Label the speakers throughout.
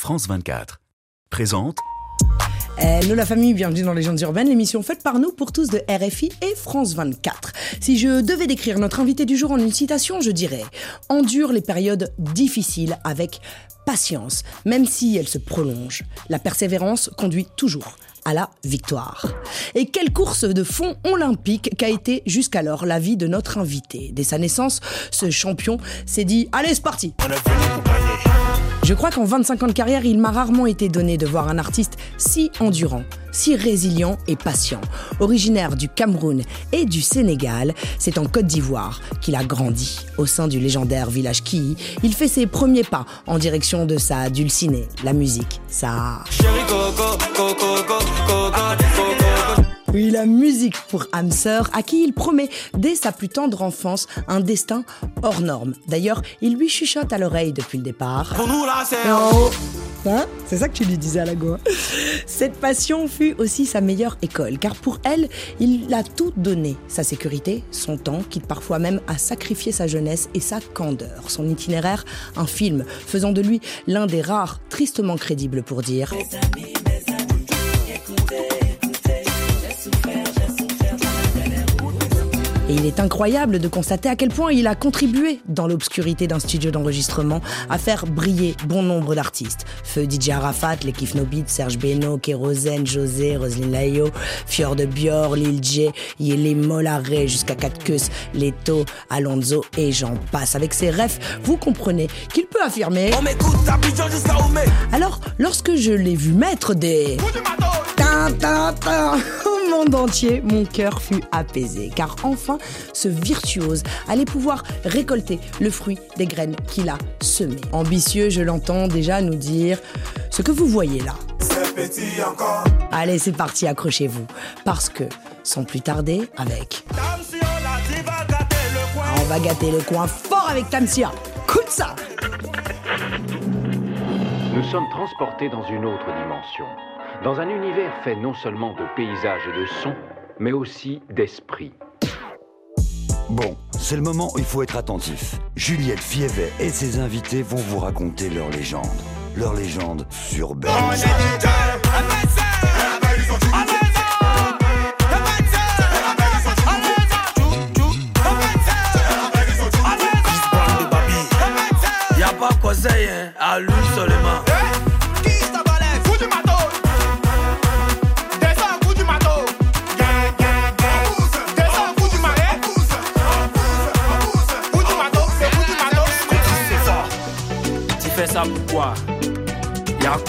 Speaker 1: France 24. Présente
Speaker 2: Hello la famille, bienvenue dans Légendes urbaines, l'émission faite par nous pour tous de RFI et France 24. Si je devais décrire notre invité du jour en une citation, je dirais Endure les périodes difficiles avec patience, même si elles se prolongent. La persévérance conduit toujours à la victoire. Et quelle course de fond olympique qu'a été jusqu'alors la vie de notre invité? Dès sa naissance, ce champion s'est dit Allez, c'est parti je crois qu'en 25 ans de carrière, il m'a rarement été donné de voir un artiste si endurant, si résilient et patient. Originaire du Cameroun et du Sénégal, c'est en Côte d'Ivoire qu'il a grandi. Au sein du légendaire village Ki, il fait ses premiers pas en direction de sa dulcinée, la musique, sa... Oui, la musique pour Hamster, à qui il promet dès sa plus tendre enfance un destin hors norme. D'ailleurs, il lui chuchote à l'oreille depuis le départ.
Speaker 3: Pour nous là, c'est
Speaker 2: Hein? C'est ça que tu lui disais à la go. Cette passion fut aussi sa meilleure école, car pour elle, il a tout donné. Sa sécurité, son temps, quitte parfois même à sacrifier sa jeunesse et sa candeur. Son itinéraire, un film, faisant de lui l'un des rares tristement crédibles pour dire... Et il est incroyable de constater à quel point il a contribué dans l'obscurité d'un studio d'enregistrement à faire briller bon nombre d'artistes. Feu DJ Arafat, l'équipe Nobit, Serge Beno, Kérosène, José, Roselyne Layo, Fior de Bior, Lil J, Yele Molaré, jusqu'à Katkus, Leto, Alonso et j'en passe. Avec ses refs, vous comprenez qu'il peut affirmer.
Speaker 3: On m'écoute.
Speaker 2: Alors, lorsque je l'ai vu mettre des. Monde entier, mon cœur fut apaisé, car enfin, ce virtuose allait pouvoir récolter le fruit des graines qu'il a semées. Ambitieux, je l'entends déjà nous dire ce que vous voyez là.
Speaker 3: Petit encore.
Speaker 2: Allez, c'est parti, accrochez-vous, parce que, sans plus tarder, avec. On va gâter le coin fort avec Tamsia. Écoute ça
Speaker 4: Nous sommes transportés dans une autre dimension, dans un univers fait non seulement de paysages et de sons, mais aussi d'esprit.
Speaker 5: Bon, c'est le moment où il faut être attentif. Juliette Fievet et ses invités vont vous raconter leur légende. Leur légende sur Ben.
Speaker 3: Y'a pas conseil, hein, à lui seulement.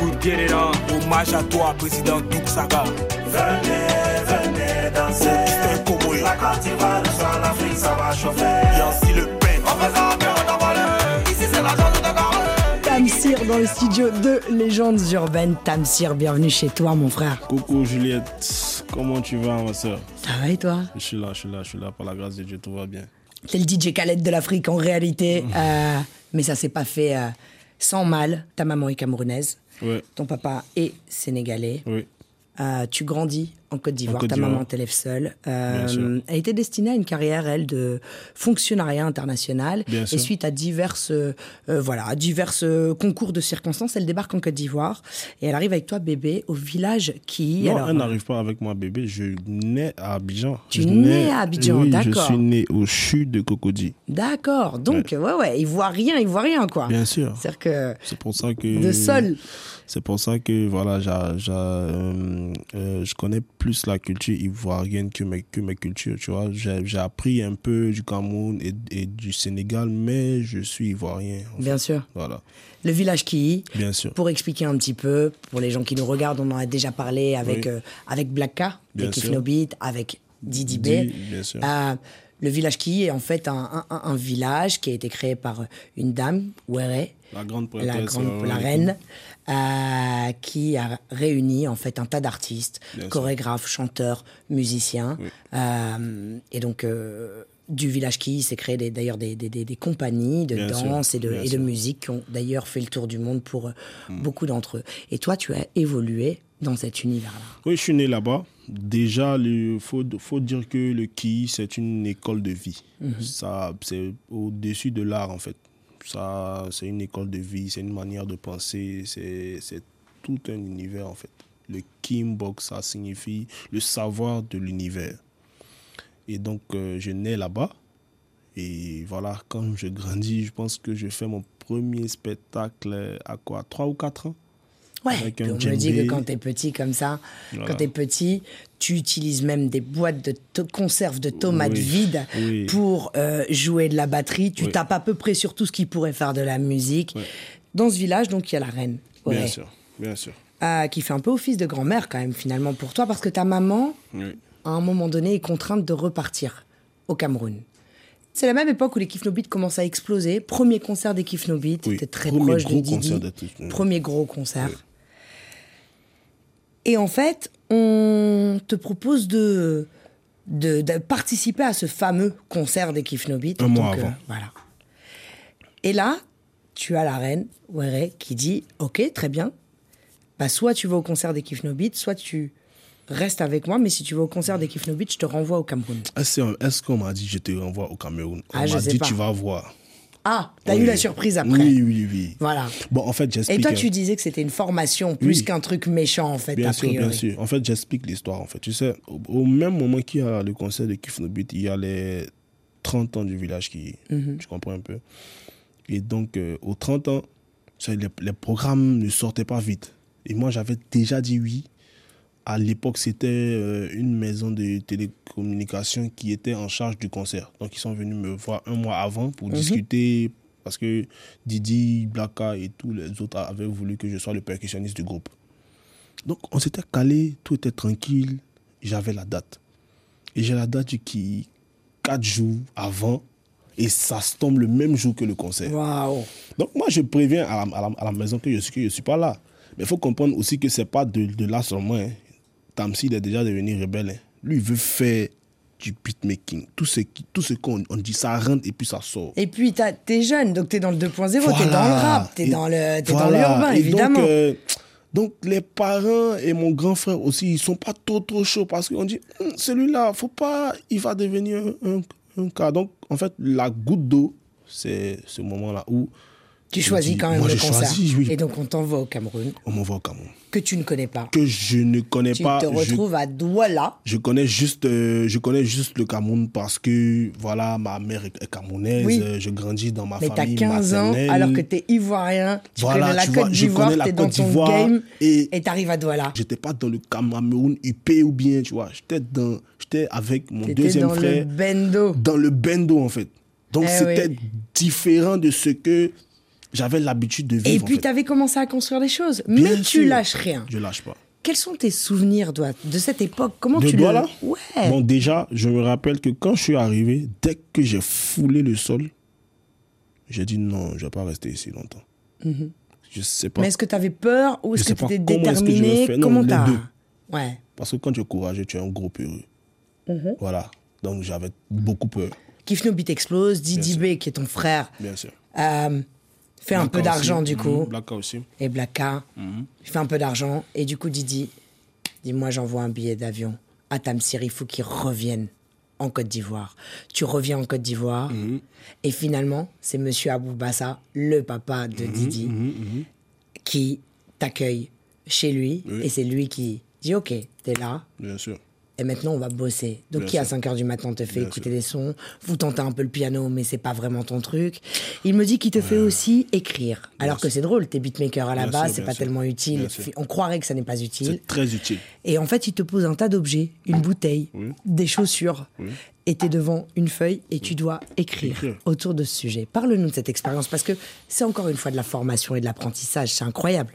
Speaker 3: De pied dedans. Hommage à toi, président Douk Saga. Venez, venez danser. Comoé. La Côte d'Ivoire, le soir, l'Afrique, ça va chauffer. Y'a aussi le pain. On fait ça bien, on envolé. Ici, c'est la journée de.
Speaker 2: Tamsir dans le studio de Légendes Urbaines. Tamsir, bienvenue chez toi, mon frère.
Speaker 6: Coucou Juliette, comment tu vas ma soeur?
Speaker 2: Ça va et toi?
Speaker 6: Je suis là, je suis là, je suis là, par la grâce de Dieu, tout va bien.
Speaker 2: T'es le DJ Khaled de l'Afrique en réalité. Euh, mais ça s'est pas fait euh, sans mal. Ta maman est camerounaise.
Speaker 6: Ouais,
Speaker 2: Ton papa est sénégalais.
Speaker 6: oui,
Speaker 2: Euh, tu grandis en Côte d'Ivoire. Ta maman t'élève seule. Euh, elle était destinée à une carrière, elle, de fonctionnariat international.
Speaker 6: Bien
Speaker 2: et
Speaker 6: sûr.
Speaker 2: suite à diverses, euh, euh, voilà, à divers euh, concours de circonstances, elle débarque en Côte d'Ivoire et elle arrive avec toi, bébé, au village qui.
Speaker 6: Non,
Speaker 2: alors,
Speaker 6: elle n'arrive pas avec moi, bébé. Je nais à Abidjan.
Speaker 2: Tu nais à Abidjan,
Speaker 6: oui,
Speaker 2: d'accord.
Speaker 6: Je suis né au CHU de Cocody.
Speaker 2: D'accord. Donc, ouais, ouais, il voit rien, il voit rien, quoi.
Speaker 6: Bien sûr.
Speaker 2: C'est-à-dire que
Speaker 6: C'est pour ça que.
Speaker 2: de sol.
Speaker 6: C'est pour ça que, voilà, euh, je connais plus la culture ivoirienne que mes, que mes cultures, tu vois. J'ai appris un peu du Cameroun et, et du Sénégal, mais je suis ivoirien. en
Speaker 2: Bien
Speaker 6: fait.
Speaker 2: sûr.
Speaker 6: Voilà,
Speaker 2: Le village qui.
Speaker 6: bien sûr.
Speaker 2: Pour expliquer un petit peu, pour les gens qui nous regardent, on en a déjà parlé avec,
Speaker 6: Oui.
Speaker 2: euh, avec Black K,
Speaker 6: Bien
Speaker 2: l'équipe
Speaker 6: sûr.
Speaker 2: Nobit, avec Didi B.
Speaker 6: Di, bien sûr.
Speaker 2: Euh, le village qui est en fait un, un- un village qui a été créé par une dame, Wéré,
Speaker 6: La grande
Speaker 2: la, grande,
Speaker 6: euh,
Speaker 2: la reine, euh, qui a réuni en fait un tas d'artistes, chorégraphes, chanteurs, musiciens.
Speaker 6: Oui.
Speaker 2: Euh, et donc, euh, du village qui s'est créé d'ailleurs des, des, des- des compagnies de
Speaker 6: Bien sûr,
Speaker 2: danse et de, et.
Speaker 6: Mm.
Speaker 2: musique qui ont d'ailleurs fait le tour du monde pour euh, beaucoup d'entre eux. Et toi, tu as évolué dans cet univers-là.
Speaker 6: Oui, je suis né là-bas. Déjà, il faut, faut dire que le KI, c'est une école de vie.
Speaker 2: Mhm.
Speaker 6: Ça, c'est au-dessus de l'art, en fait. Ça, c'est une école de vie, c'est une manière de penser, c'est tout un univers en fait. Le Kimbok, ça signifie le savoir de l'univers. Et donc, euh, je nais là-bas. Et voilà, quand je grandis, je pense que je fais mon premier spectacle à quoi? 3 ou 4 ans?
Speaker 2: Ouais,
Speaker 6: Avec un
Speaker 2: on me dit que quand t'es petit comme ça,
Speaker 6: Voilà.
Speaker 2: quand t'es petit, tu utilises même des boîtes de conserve de tomates
Speaker 6: Oui,
Speaker 2: vides
Speaker 6: oui.
Speaker 2: pour euh, jouer de la batterie. Tu
Speaker 6: Oui.
Speaker 2: tapes à peu près sur tout ce qui pourrait faire de la musique. Dans ce village, donc, il y a la reine,
Speaker 6: Bien sûr, bien sûr.
Speaker 2: euh, qui fait un peu office de grand-mère quand même finalement pour toi, parce que ta maman, à un moment donné, est contrainte de repartir au Cameroun. C'est la même époque où les Kif No Beat commencent à exploser. Premier concert des Kif No Beat,
Speaker 6: Oui,
Speaker 2: t'es très proche de Didi. Premier gros concert. Et en fait, on te propose de, de, de participer à ce fameux concert des Kif No Beat.
Speaker 6: Un mois
Speaker 2: que-
Speaker 6: avant.
Speaker 2: voilà. Et là, tu as la reine, Were, qui dit Ok, très bien. Bah, soit tu vas au concert des Kif No Beat, soit tu restes avec moi, mais si tu vas au concert des Kif No Beat, je te renvoie au Cameroun.
Speaker 6: Est-ce est-ce qu'on m'a dit je te renvoie au Cameroun? On
Speaker 2: Ah, je
Speaker 6: m'a dit
Speaker 2: pas.
Speaker 6: tu vas voir.
Speaker 2: Ah, t'as
Speaker 6: Oui.
Speaker 2: eu la surprise après.
Speaker 6: Oui, oui, oui.
Speaker 2: Voilà.
Speaker 6: Bon, en fait, j'explique.
Speaker 2: Et toi,
Speaker 6: euh,
Speaker 2: tu disais que c'était une formation plus
Speaker 6: Oui.
Speaker 2: qu'un truc méchant, en fait,
Speaker 6: Bien
Speaker 2: a
Speaker 6: sûr,
Speaker 2: priori.
Speaker 6: bien sûr. En fait, j'explique l'histoire. En fait, tu sais, au, au même moment qu'il y a le concert de Kif il y a les 30 ans du village qui.
Speaker 2: Mhm.
Speaker 6: Tu comprends un peu Et donc, euh, aux 30 ans, les programmes ne sortaient pas vite. Et moi, j'avais déjà dit oui. À l'époque, c'était euh, une maison de télécommunications qui était en charge du concert. Donc, ils sont venus me voir un mois avant
Speaker 2: Mhm.
Speaker 6: pour discuter. Parce que Didi, Blaka et tous les autres avaient voulu que je sois le percussionniste du groupe. Donc, on s'était calé, tout était tranquille. J'avais la date. Et j'ai la date qui, quatre jours avant, et ça se tombe le même jour que le concert. Donc, moi, je préviens à la, à la- à la maison que je suis, je suis pas là. Mais il faut comprendre aussi que c'est pas de, de là seulement. Hein. Tamsi, il est déjà devenu rebelle. hein. Lui, il veut faire du beatmaking. Tout ce, qui- tout ce qu'on on dit, ça rentre et puis ça sort.
Speaker 2: Et puis, t'as- t'es jeune, donc t'es dans le 2.0, t'es
Speaker 6: Voilà.
Speaker 2: dans le rap, t'es
Speaker 6: Et
Speaker 2: dans le- t'es dans
Speaker 6: voilà.
Speaker 2: l'urbain,
Speaker 6: Et
Speaker 2: évidemment.
Speaker 6: Donc, euh, donc, les parents et mon grand frère aussi, ils sont pas trop trop chauds parce qu'on dit, Hum, celui-là, faut pas, il va devenir un, un- un cas. Donc, en fait, la goutte d'eau, c'est ce moment-là où
Speaker 2: tu choisis
Speaker 6: dis,
Speaker 2: quand même
Speaker 6: moi,
Speaker 2: le
Speaker 6: je
Speaker 2: concert.
Speaker 6: choisis, oui.
Speaker 2: Et donc, on t'envoie au Cameroun,
Speaker 6: on m'envoie au Cameroun.
Speaker 2: que tu ne connais pas.
Speaker 6: Que je ne connais
Speaker 2: Tu
Speaker 6: pas.
Speaker 2: te
Speaker 6: je-
Speaker 2: retrouves à Douala.
Speaker 6: Je connais juste, euh, je connais juste le Cameroun parce que voilà, ma mère est camerounaise.
Speaker 2: Oui.
Speaker 6: euh, je grandis dans ma
Speaker 2: Mais t'as
Speaker 6: famille
Speaker 2: 15 ans, alors que t'es ivoirien, tu
Speaker 6: Voilà,
Speaker 2: connais la
Speaker 6: tu
Speaker 2: Côte
Speaker 6: je
Speaker 2: d'Ivoire,
Speaker 6: connais la
Speaker 2: t'es dans
Speaker 6: Côte
Speaker 2: ton
Speaker 6: d'Ivoire
Speaker 2: game,
Speaker 6: et-
Speaker 2: t'arrives à Douala.
Speaker 6: J'étais pas dans le Cameroun IP ou bien, tu vois. J'étais dans, j'étais avec mon deuxième
Speaker 2: dans le
Speaker 6: frère
Speaker 2: bendo.
Speaker 6: dans le bendo en fait. Donc
Speaker 2: Eh
Speaker 6: c'était
Speaker 2: oui.
Speaker 6: différent de ce que j'avais l'habitude de vivre.
Speaker 2: Et
Speaker 6: en
Speaker 2: puis,
Speaker 6: fait.
Speaker 2: t'avais commencé à construire des choses.
Speaker 6: Bien
Speaker 2: mais tu lâches rien.
Speaker 6: Je lâche pas.
Speaker 2: Quels sont tes souvenirs, de cette époque? Comment
Speaker 6: De
Speaker 2: tu
Speaker 6: Douala
Speaker 2: le... Ouais.
Speaker 6: Bon, déjà, je me rappelle que quand je suis arrivé, dès que j'ai foulé le sol, j'ai dit non, je vais pas rester ici longtemps. Je sais pas.
Speaker 2: Mais est-ce que t'avais peur ou est-ce que
Speaker 6: je vais
Speaker 2: déterminé? Comment
Speaker 6: les
Speaker 2: t'as. Ouais.
Speaker 6: Parce que quand tu es courageux, tu es un gros peureux.
Speaker 2: Mhm.
Speaker 6: Voilà. Donc j'avais beaucoup peur,
Speaker 2: Kifno Beat explose, Didi. B, qui est ton frère,
Speaker 6: bien sûr.
Speaker 2: euh, fait un peu d'argent du coup.
Speaker 6: Mhm, Blacka aussi.
Speaker 2: Et Blacka, il fait un peu d'argent. Et du coup, Didi dit Moi, j'envoie un billet d'avion à Tamsir, il faut qu'il revienne en Côte d'Ivoire. Tu reviens en Côte d'Ivoire.
Speaker 6: Mhm.
Speaker 2: Et finalement, c'est monsieur Abou Bassa, le papa de
Speaker 6: Mhm,
Speaker 2: Didi, qui t'accueille chez lui.
Speaker 6: Oui.
Speaker 2: Et c'est lui qui dit Ok, t'es là.
Speaker 6: Bien sûr.
Speaker 2: Et maintenant, on va bosser. Donc,
Speaker 6: Bien
Speaker 2: qui à
Speaker 6: sûr.
Speaker 2: 5 heures du matin te fait
Speaker 6: Bien
Speaker 2: écouter
Speaker 6: sûr.
Speaker 2: des sons, vous tentez un peu le piano, mais c'est pas vraiment ton truc. Il me dit qu'il te fait aussi écrire. Alors que c'est drôle, t'es beatmaker à la base, c'est pas
Speaker 6: sûr.
Speaker 2: tellement utile. On croirait que ça n'est pas utile.
Speaker 6: C'est très utile.
Speaker 2: Et en fait, il te pose un tas d'objets, une bouteille,
Speaker 6: Oui.
Speaker 2: des chaussures.
Speaker 6: Oui.
Speaker 2: Et t'es devant une feuille et tu dois écrire
Speaker 6: Écrire.
Speaker 2: autour de ce sujet. Parle-nous de cette expérience parce que c'est encore une fois de la formation et de l'apprentissage. C'est incroyable.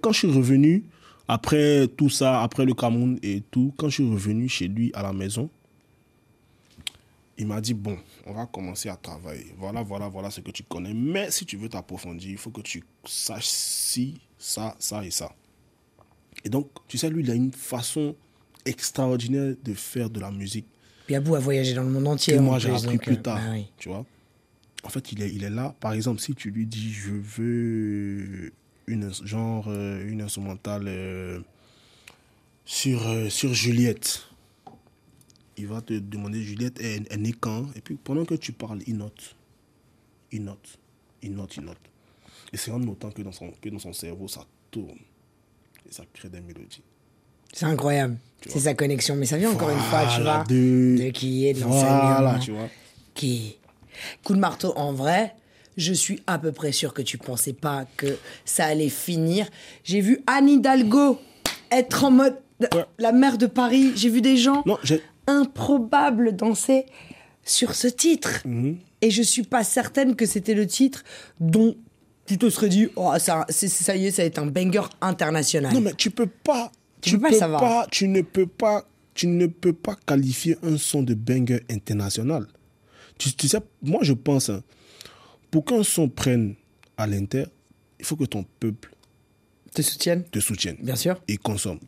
Speaker 6: Quand je suis revenu, après tout ça, après le Cameroun et tout, quand je suis revenu chez lui à la maison, il m'a dit, bon, on va commencer à travailler. Voilà, voilà, voilà ce que tu connais. Mais si tu veux t'approfondir, il faut que tu saches si, ça, ça et ça. Et donc, tu sais, lui, il a une façon extraordinaire de faire de la musique
Speaker 2: Puis Abou a voyagé dans le monde entier. en
Speaker 6: moi j'ai appris
Speaker 2: donc,
Speaker 6: plus
Speaker 2: euh,
Speaker 6: tard.
Speaker 2: bah oui.
Speaker 6: Tu vois En fait, il est, il est là. Par exemple, si tu lui dis je veux une genre euh, une instrumentale euh, sur, euh, sur Juliette, il va te demander Juliette, elle, elle est quand? Et puis pendant que tu parles, il note. Il note. il note, il note. Et c'est en notant que dans son, que dans son cerveau, ça tourne. Et ça crée des mélodies.
Speaker 2: C'est incroyable. C'est sa connexion. Mais ça vient encore une fois, tu vois,
Speaker 6: de-
Speaker 2: de qui est, de
Speaker 6: Voilà, tu vois.
Speaker 2: Qui Coup de marteau, en vrai, je suis à peu près sûr que tu pensais pas que ça allait finir. J'ai vu Anne Hidalgo être en mode
Speaker 6: Ouais.
Speaker 2: la mère de Paris. J'ai vu des gens
Speaker 6: Non,
Speaker 2: improbables danser sur ce titre.
Speaker 6: Mhm.
Speaker 2: Et je suis pas certaine que c'était le titre dont tu te serais dit, oh, ça, ça y est, ça va être un banger international.
Speaker 6: Non, mais tu peux pas.
Speaker 2: Tu peux pas savoir.
Speaker 6: pas- tu ne peux pas. Tu ne peux pas qualifier un son de banger international. Tu, tu sais, moi je pense, hein, pour qu'un son prenne à l'inter, il faut que ton peuple
Speaker 2: Te soutiennent
Speaker 6: te soutienne
Speaker 2: Bien sûr.
Speaker 6: et consomme.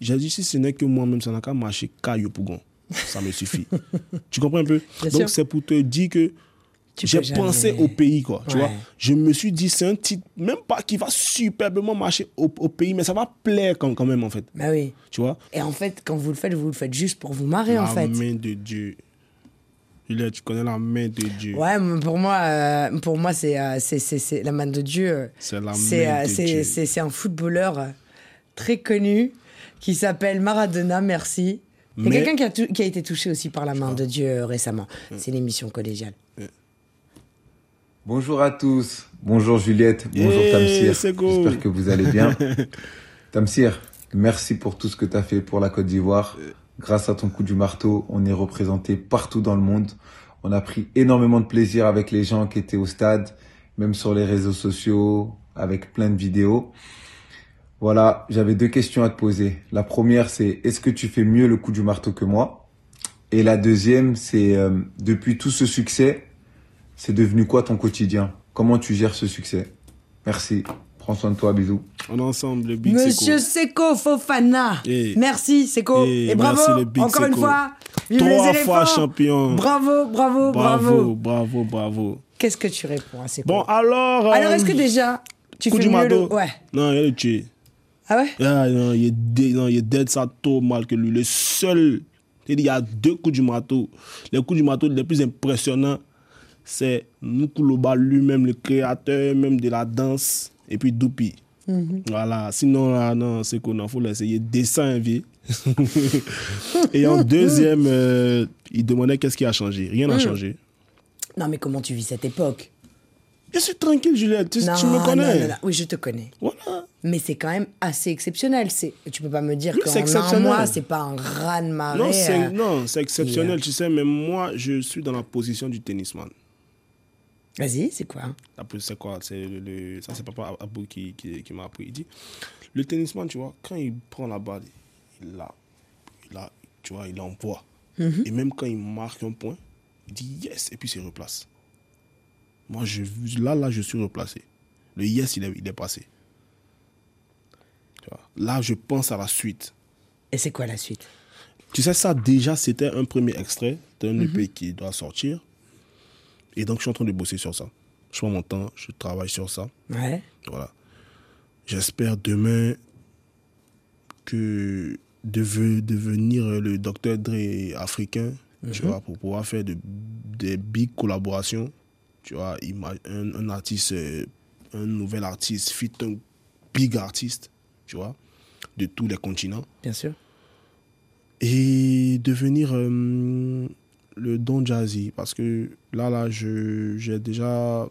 Speaker 6: J'ai dit, si ce n'est que moi-même, ça n'a qu'à marcher caillou pougon. Ça me suffit. tu comprends un peu?
Speaker 2: Bien
Speaker 6: Donc c'est pour te dire que j'ai
Speaker 2: jamais-
Speaker 6: pensé au pays, quoi. Tu
Speaker 2: Ouais.
Speaker 6: vois Je me suis dit, c'est un titre, même pas qui va superbement marcher au, au pays, mais ça va plaire quand, quand même, en fait.
Speaker 2: Bah oui.
Speaker 6: Tu vois?
Speaker 2: Et en fait, quand vous le faites, vous le faites juste pour vous marrer, en
Speaker 6: La
Speaker 2: fait.
Speaker 6: main de Dieu. Juliette, tu connais la main de Dieu.
Speaker 2: Ouais, mais pour moi, euh, pour moi, c'est euh, c'est c'est c'est la main de Dieu.
Speaker 6: C'est la
Speaker 2: c'est
Speaker 6: main
Speaker 2: euh,
Speaker 6: de
Speaker 2: c'est
Speaker 6: Dieu.
Speaker 2: c'est c'est un footballeur très connu qui s'appelle Maradona. Merci. Il y a
Speaker 6: Mais-
Speaker 2: quelqu'un qui qui a été touché aussi par la main de Dieu euh, récemment. C'est l'émission collégiale.
Speaker 7: Bonjour à tous. Bonjour Juliette. Bonjour
Speaker 6: Hey,
Speaker 7: Tamsir.
Speaker 6: c'est cool.
Speaker 7: J'espère que vous allez bien. Tamsir, merci pour tout ce que tu as fait pour la Côte d'Ivoire. Grâce à ton coup du marteau, on est représenté partout dans le monde. On a pris énormément de plaisir avec les gens qui étaient au stade, même sur les réseaux sociaux, avec plein de vidéos. Voilà, j'avais deux questions à te poser. La première, c'est est-ce que tu fais mieux le coup du marteau que moi? Et la deuxième, c'est euh, depuis tout ce succès, c'est devenu quoi ton quotidien? Comment tu gères ce succès? Merci. Prends soin de toi, bisous.
Speaker 6: On est ensemble, le Big
Speaker 2: Monsieur
Speaker 6: Seco.
Speaker 2: Seko Fofana.
Speaker 6: Eh.
Speaker 2: Merci Seko.
Speaker 6: Eh,
Speaker 2: Et bravo.
Speaker 6: merci, le Big
Speaker 2: Encore une fois. Vive
Speaker 6: Trois fois champion.
Speaker 2: Bravo, bravo, bravo.
Speaker 6: Bravo, bravo, bravo.
Speaker 2: Qu'est-ce que tu réponds à Seko
Speaker 6: Bon, alors.
Speaker 2: Alors,
Speaker 6: euh,
Speaker 2: est-ce que déjà, tu
Speaker 6: coup
Speaker 2: fais
Speaker 6: du
Speaker 2: mieux le... Ouais.
Speaker 6: Non, il a le tué.
Speaker 2: Ah ouais
Speaker 6: Ah, non, il est, dé- non, il est dead, ça trop mal que lui. Le seul, il y a deux coups du marteau. Les coups du marteau les plus impressionnants, c'est Nukuloba lui-même, le créateur même de la danse, et puis Doupi. Voilà, sinon, là, non, c'est qu'on en faut l'essayer. Dessin, vie. et en deuxième, euh, il demandait qu'est-ce qui a changé. Rien n'a changé.
Speaker 2: Non, mais comment tu vis cette époque?
Speaker 6: Je suis tranquille, Juliette. Tu,
Speaker 2: non,
Speaker 6: tu me connais.
Speaker 2: non, non, non. Oui, je te connais.
Speaker 6: Voilà.
Speaker 2: Mais c'est quand même assez exceptionnel. C'est, tu peux pas me dire
Speaker 6: c'est
Speaker 2: qu'en un
Speaker 6: exceptionnel.
Speaker 2: mois, c'est pas un raz de marée.
Speaker 6: Non, c'est,
Speaker 2: euh.
Speaker 6: non, c'est exceptionnel,
Speaker 2: Et, euh,
Speaker 6: tu sais, mais moi, je suis dans la position du tennisman.
Speaker 2: Vas-y, c'est quoi?
Speaker 6: C'est quoi? C'est le, le- Ça, c'est papa Abou qui, qui, qui m'a appris. Il dit le tennisman, tu vois, quand il prend la balle, il la, il la, tu vois, il envoie. Et même quand il marque un point, il dit yes, et puis il se replace. Moi, je, là, là, je suis replacé. Le yes, il est, il est passé. Tu vois. Là, je pense à la suite.
Speaker 2: Et c'est quoi la suite?
Speaker 6: Tu sais, ça, déjà, c'était un premier extrait d'un EP qui doit sortir. Et donc, je suis en train de bosser sur ça. Je prends mon temps, je travaille sur ça.
Speaker 2: Ouais.
Speaker 6: Voilà. J'espère demain que de devenir le docteur Dre africain, tu vois, pour pouvoir faire de- des big collaborations. Tu vois, un, un artiste, euh, un nouvel artiste, fit un big artiste, tu vois, de tous les continents
Speaker 2: Bien sûr.
Speaker 6: et devenir euh, le Don Jazzy parce que là là j'ai déjà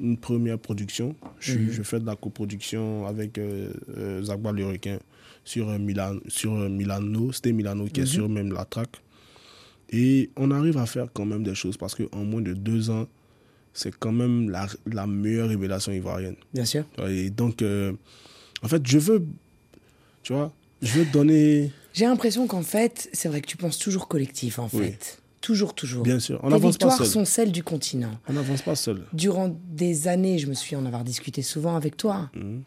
Speaker 6: une première production. Je, suis- je fais de la coproduction avec euh, euh, requin sur euh, Milan sur euh, Milano. C'était Milano qui est sur même la track. Et on arrive à faire quand même des choses parce que en moins de deux ans c'est quand même la, la meilleure révélation ivoirienne.
Speaker 2: Bien sûr.
Speaker 6: et donc euh, en fait je veux tu vois je veux donner
Speaker 2: J'ai l'impression qu'en fait, c'est vrai que tu penses toujours collectif, en fait. Toujours, toujours.
Speaker 6: Bien sûr, on pas
Speaker 2: victoires
Speaker 6: seul.
Speaker 2: sont celles du continent.
Speaker 6: on n'avance pas seul
Speaker 2: Durant des années, je me souviens en avoir discuté souvent avec toi.
Speaker 6: Mhm.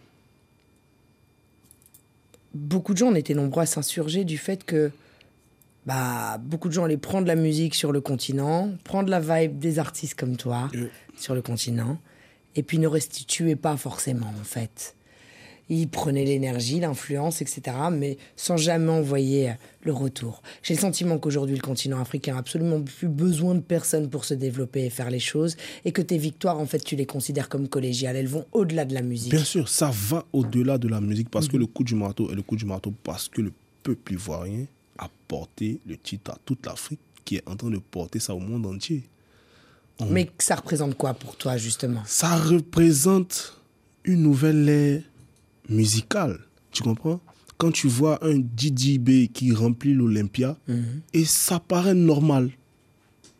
Speaker 2: Beaucoup de gens, on était nombreux à s'insurger du fait que bah, beaucoup de gens allaient prendre la musique sur le continent, prendre la vibe des artistes comme toi sur le continent, et puis ne restituaient pas forcément, en fait. Il prenait l'énergie, l'influence, etc., mais sans jamais envoyer le retour. J'ai le sentiment qu'aujourd'hui, le continent africain a absolument plus besoin de personne pour se développer et faire les choses, et que tes victoires, en fait, tu les considères comme collégiales. Elles vont au-delà de la musique.
Speaker 6: Bien sûr, ça va au-delà de la musique parce que le coup du marteau est le coup du marteau parce que le peuple ivoirien a porté le titre à toute l'Afrique qui est en train de porter ça au monde entier.
Speaker 2: Mais ça représente quoi pour toi, justement?
Speaker 6: Ça représente une nouvelle ère musicale. Tu comprends? Quand tu vois un Didi B qui remplit l'Olympia, et ça paraît normal.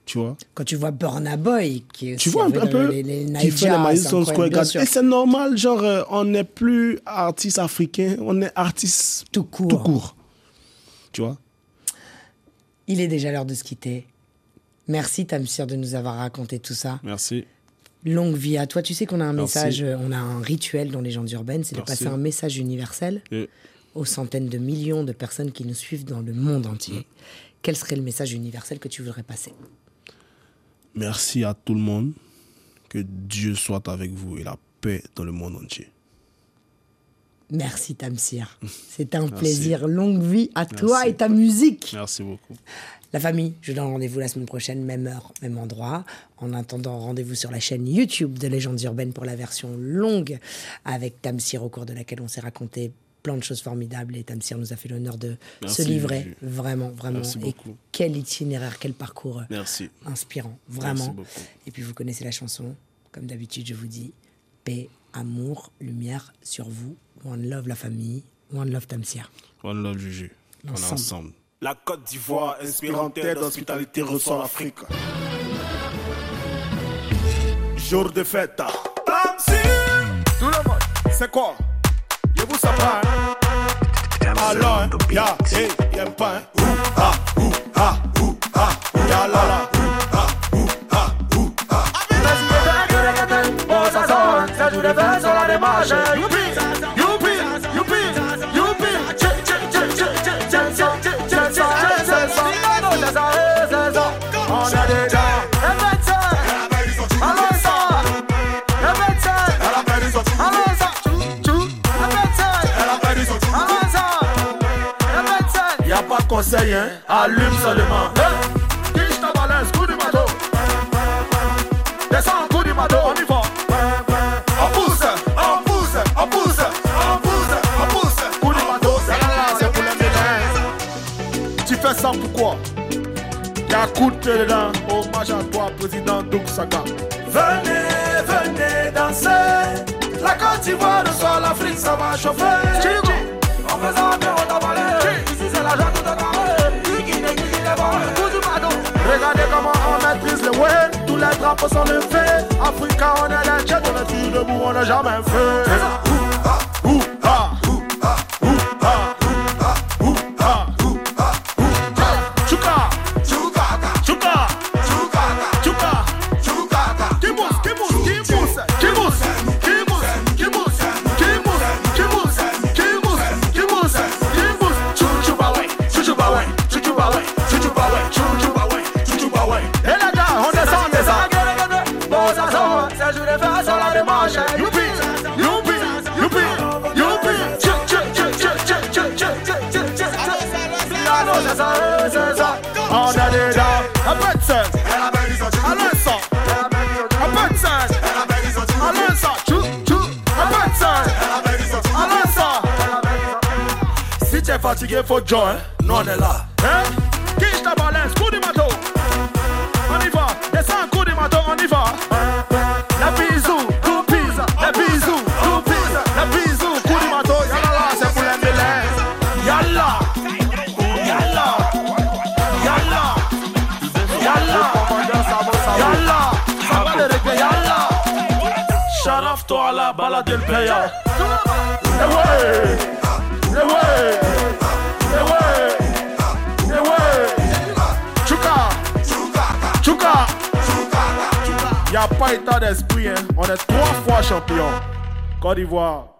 Speaker 6: Tu vois?
Speaker 2: Quand tu vois Burna Boy, qui est
Speaker 6: Tu vois un, peu
Speaker 2: les, les
Speaker 6: qui fait les Madison. Et c'est normal, genre, euh, on n'est plus artiste africain, on est artiste
Speaker 2: Tout court.
Speaker 6: tout court. Tu vois?
Speaker 2: Il est déjà l'heure de se quitter. Merci, Tamsir, de nous avoir raconté tout ça.
Speaker 6: Merci.
Speaker 2: Longue vie à toi. Tu sais qu'on a un
Speaker 6: Merci.
Speaker 2: message, euh, on a un rituel dans Légendes urbaines, c'est de passer un message universel aux centaines de millions de personnes qui nous suivent dans le monde
Speaker 6: Mm.
Speaker 2: entier. Quel serait le message universel que tu voudrais passer?
Speaker 6: Merci à tout le monde. Que Dieu soit avec vous et la paix dans le monde entier.
Speaker 2: Merci, Tamsir. C'est un plaisir. Longue vie à toi et ta musique.
Speaker 6: Merci beaucoup.
Speaker 2: La famille, je donne rendez-vous la semaine prochaine, même heure, même endroit. En attendant, rendez-vous sur la chaîne YouTube de Légendes urbaines pour la version longue avec Tamsir, au cours de laquelle on s'est raconté plein de choses formidables. Et Tamsir nous a fait l'honneur de
Speaker 6: Merci,
Speaker 2: se livrer.
Speaker 6: Juju.
Speaker 2: Vraiment, vraiment.
Speaker 6: Merci
Speaker 2: et
Speaker 6: beaucoup.
Speaker 2: quel itinéraire, quel parcours euh,
Speaker 6: Merci.
Speaker 2: inspirant. Vraiment.
Speaker 6: Merci.
Speaker 2: Et puis vous connaissez la chanson. Comme d'habitude, je vous dis paix, amour, lumière sur vous. One love la famille. One love Tamsir.
Speaker 6: One love Juju. On est
Speaker 2: Ensemble.
Speaker 3: La Côte d'Ivoire, inspirante terre d'hospitalité, reçoit l'Afrique. Jour de fête. Tamsi Tout le monde. C'est quoi? Je vous savoir. Alors, hein, ya, hey, y'a un pain. Ouh, ah, ouh, ah, ouh, ah, ya, la, la. Ouh, ah, ouh, ah, hein. Allume seulement. Hein? Quiche ta balance, coup du marteau. Descends, coup du marteau, on y va. On pousse, on pousse, on pousse, on pousse, on pousse. Coup du marteau, c'est là, c'est pour les médailles. Tu fais ça pourquoi Y'a coup de dedans. Hommage à toi, président Doug Saga. Venez, venez danser. La Côte d'Ivoire reçoit l'Afrique, ça va chauffer. ça on le fait. Africa, on est la tête, on est tout debout, on n'a jamais fait. Fatigué, faut join. Nous on est là. Hein? Quiche balance, coup du marteau. On. La coup pise. La coup pise. La bisou, coup du marteau. Yalla là, c'est pour les. Yalla. Yalla. Yalla. Yalla. Yalla. Ça va le Hein. On est trois fois champion. Côte d'Ivoire.